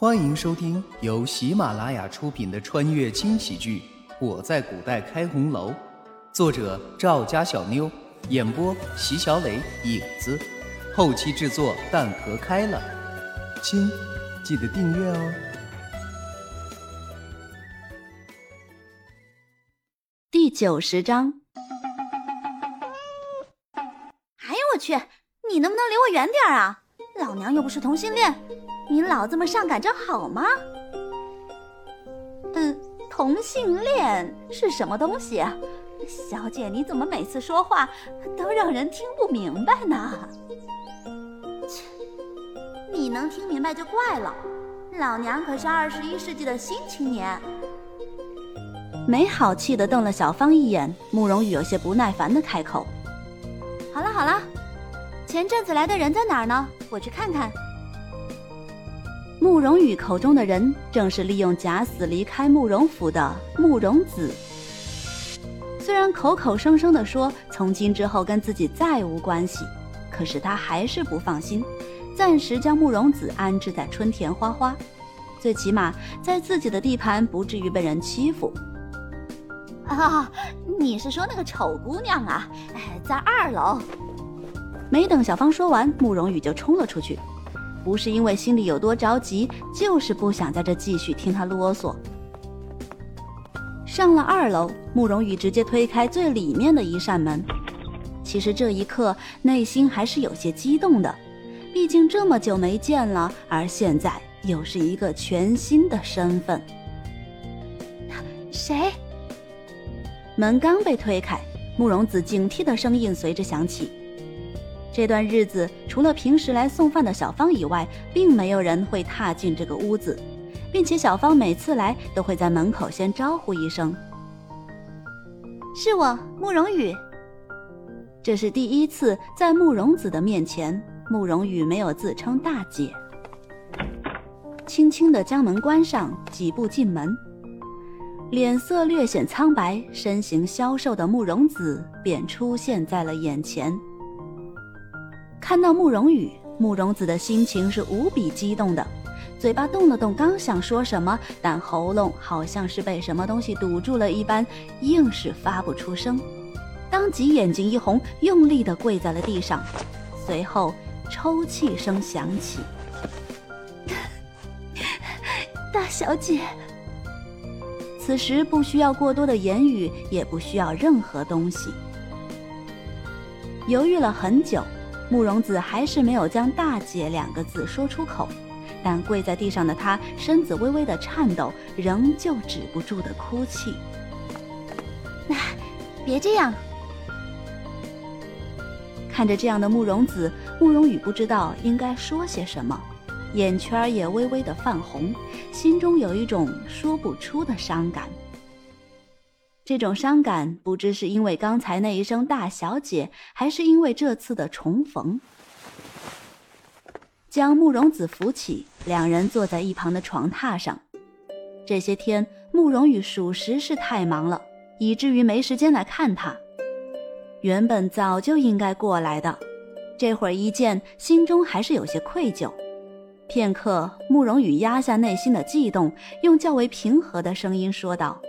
欢迎收听由喜马拉雅出品的穿越轻喜剧《我在古代开红楼》，作者赵家小妞，演播席小磊、影子，后期制作蛋壳开了。亲，记得订阅哦。第九十章。哎呦我去！你能不能离我远点啊？老娘又不是同性恋，你老这么上赶着好吗？嗯，同性恋是什么东西？小姐，你怎么每次说话都让人听不明白呢？切，你能听明白就怪了，老娘可是二十一世纪的新青年。没好气的瞪了小芳一眼，慕容羽有些不耐烦的开口：“好了好了。”前阵子来的人在哪儿呢？我去看看。慕容羽口中的人，正是利用假死离开慕容府的慕容子。虽然口口声声的说从今之后跟自己再无关系，可是他还是不放心，暂时将慕容子安置在春田花花，最起码在自己的地盘不至于被人欺负。啊，你是说那个丑姑娘啊？哎，在二楼。没等小芳说完，慕容羽就冲了出去，不是因为心里有多着急，就是不想在这继续听他啰嗦。上了二楼，慕容羽直接推开最里面的一扇门。其实这一刻内心还是有些激动的，毕竟这么久没见了，而现在又是一个全新的身份。谁？门刚被推开，慕容子警惕的声音随之响起。这段日子，除了平时来送饭的小芳以外，并没有人会踏进这个屋子，并且小芳每次来都会在门口先招呼一声：“是我，慕容羽。”这是第一次在慕容子的面前，慕容羽没有自称大姐，轻轻的将门关上，几步进门，脸色略显苍白、身形消瘦的慕容子便出现在了眼前。看到慕容羽，慕容子的心情是无比激动的，嘴巴动了动，刚想说什么，但喉咙好像是被什么东西堵住了一般，硬是发不出声。当即眼睛一红，用力的跪在了地上，随后抽泣声响起：“ 大小姐。”此时不需要过多的言语，也不需要任何东西。犹豫了很久。慕容子还是没有将“大姐”两个字说出口，但跪在地上的她身子微微的颤抖，仍旧止不住的哭泣。那，别这样。看着这样的慕容子，慕容羽不知道应该说些什么，眼圈也微微的泛红，心中有一种说不出的伤感。这种伤感，不知是因为刚才那一声“大小姐”，还是因为这次的重逢。将慕容子扶起，两人坐在一旁的床榻上。这些天，慕容羽属实是太忙了，以至于没时间来看他。原本早就应该过来的，这会儿一见，心中还是有些愧疚。片刻，慕容羽压下内心的悸动，用较为平和的声音说道。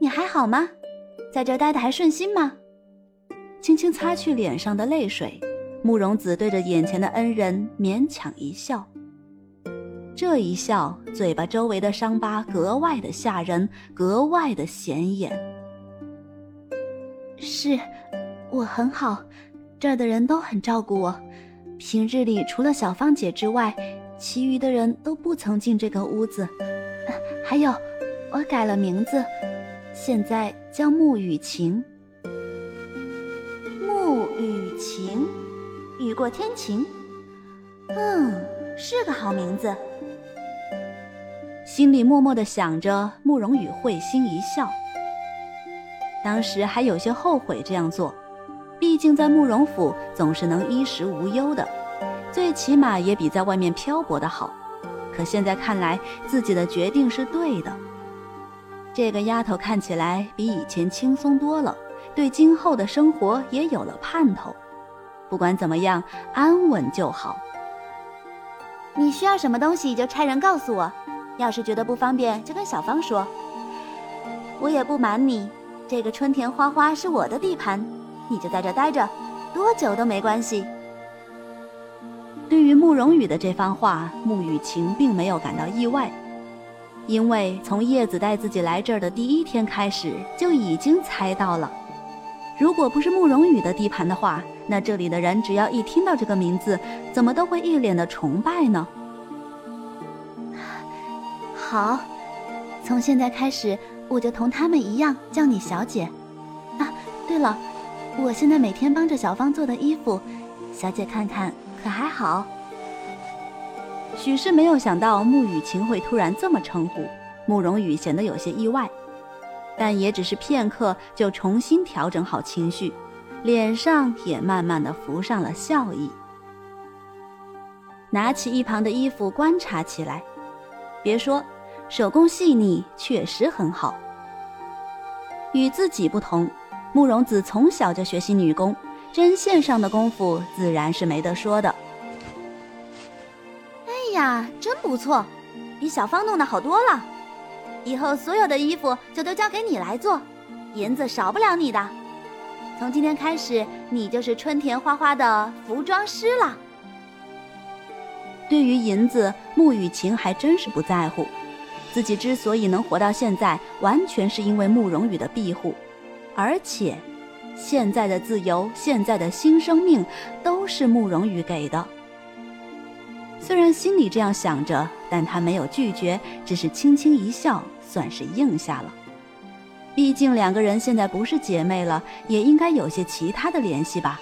你还好吗？在这待的还顺心吗？轻轻擦去脸上的泪水，慕容子对着眼前的恩人勉强一笑。这一笑，嘴巴周围的伤疤格外的吓人，格外的显眼。是，我很好，这儿的人都很照顾我。平日里除了小芳姐之外，其余的人都不曾进这个屋子。还有，我改了名字。现在叫穆雨晴，穆雨晴，雨过天晴，嗯，是个好名字。心里默默的想着，慕容羽会心一笑。当时还有些后悔这样做，毕竟在慕容府总是能衣食无忧的，最起码也比在外面漂泊的好。可现在看来，自己的决定是对的。这个丫头看起来比以前轻松多了，对今后的生活也有了盼头。不管怎么样，安稳就好。你需要什么东西就差人告诉我，要是觉得不方便就跟小芳说。我也不瞒你，这个春田花花是我的地盘，你就在这待着，多久都没关系。对于慕容羽的这番话，慕雨晴并没有感到意外，因为从叶子带自己来这儿的第一天开始，就已经猜到了。如果不是慕容羽的地盘的话，那这里的人只要一听到这个名字，怎么都会一脸的崇拜呢？好，从现在开始，我就同他们一样叫你小姐。啊，对了，我现在每天帮着小芳做的衣服，小姐看看。可还好？许是没有想到慕雨晴会突然这么称呼，慕容羽显得有些意外，但也只是片刻，就重新调整好情绪，脸上也慢慢的浮上了笑意。拿起一旁的衣服观察起来，别说，手工细腻，确实很好。与自己不同，慕容子从小就学习女工。针线上的功夫自然是没得说的。哎呀，真不错，比小芳弄的好多了。以后所有的衣服就都交给你来做，银子少不了你的。从今天开始，你就是春田花花的服装师了。对于银子，穆雨晴还真是不在乎。自己之所以能活到现在，完全是因为慕容羽的庇护，而且。现在的自由，现在的新生命，都是慕容羽给的。虽然心里这样想着，但他没有拒绝，只是轻轻一笑，算是应下了。毕竟两个人现在不是姐妹了，也应该有些其他的联系吧。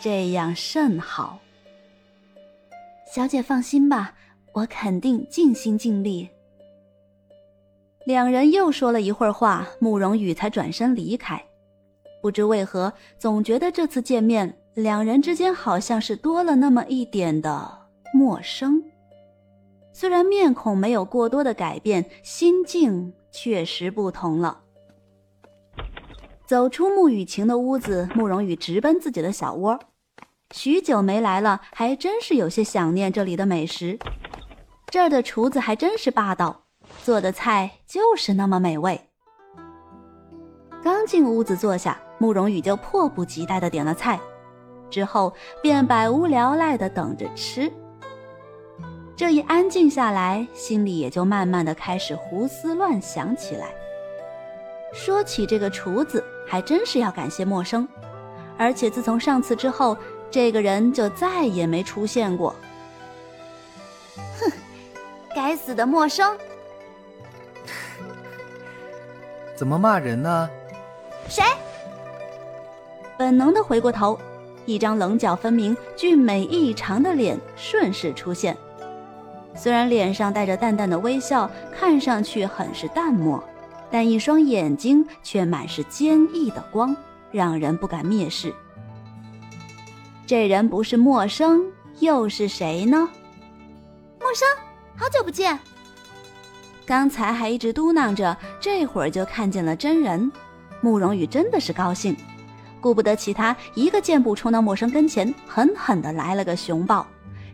这样甚好。小姐放心吧，我肯定尽心尽力。两人又说了一会儿话，慕容羽才转身离开。不知为何，总觉得这次见面，两人之间好像是多了那么一点的陌生。虽然面孔没有过多的改变，心境确实不同了。走出穆雨晴的屋子，慕容羽直奔自己的小窝。许久没来了，还真是有些想念这里的美食。这儿的厨子还真是霸道，做的菜就是那么美味。刚进屋子坐下。慕容羽就迫不及待的点了菜，之后便百无聊赖的等着吃。这一安静下来，心里也就慢慢的开始胡思乱想起来。说起这个厨子，还真是要感谢陌生，而且自从上次之后，这个人就再也没出现过。哼，该死的陌生！怎么骂人呢？谁？本能的回过头，一张棱角分明、俊美异常的脸顺势出现。虽然脸上带着淡淡的微笑，看上去很是淡漠，但一双眼睛却满是坚毅的光，让人不敢蔑视。这人不是陌生，又是谁呢？陌生，好久不见。刚才还一直嘟囔着，这会儿就看见了真人，慕容羽真的是高兴。顾不得其他，一个箭步冲到陌生跟前，狠狠地来了个熊抱，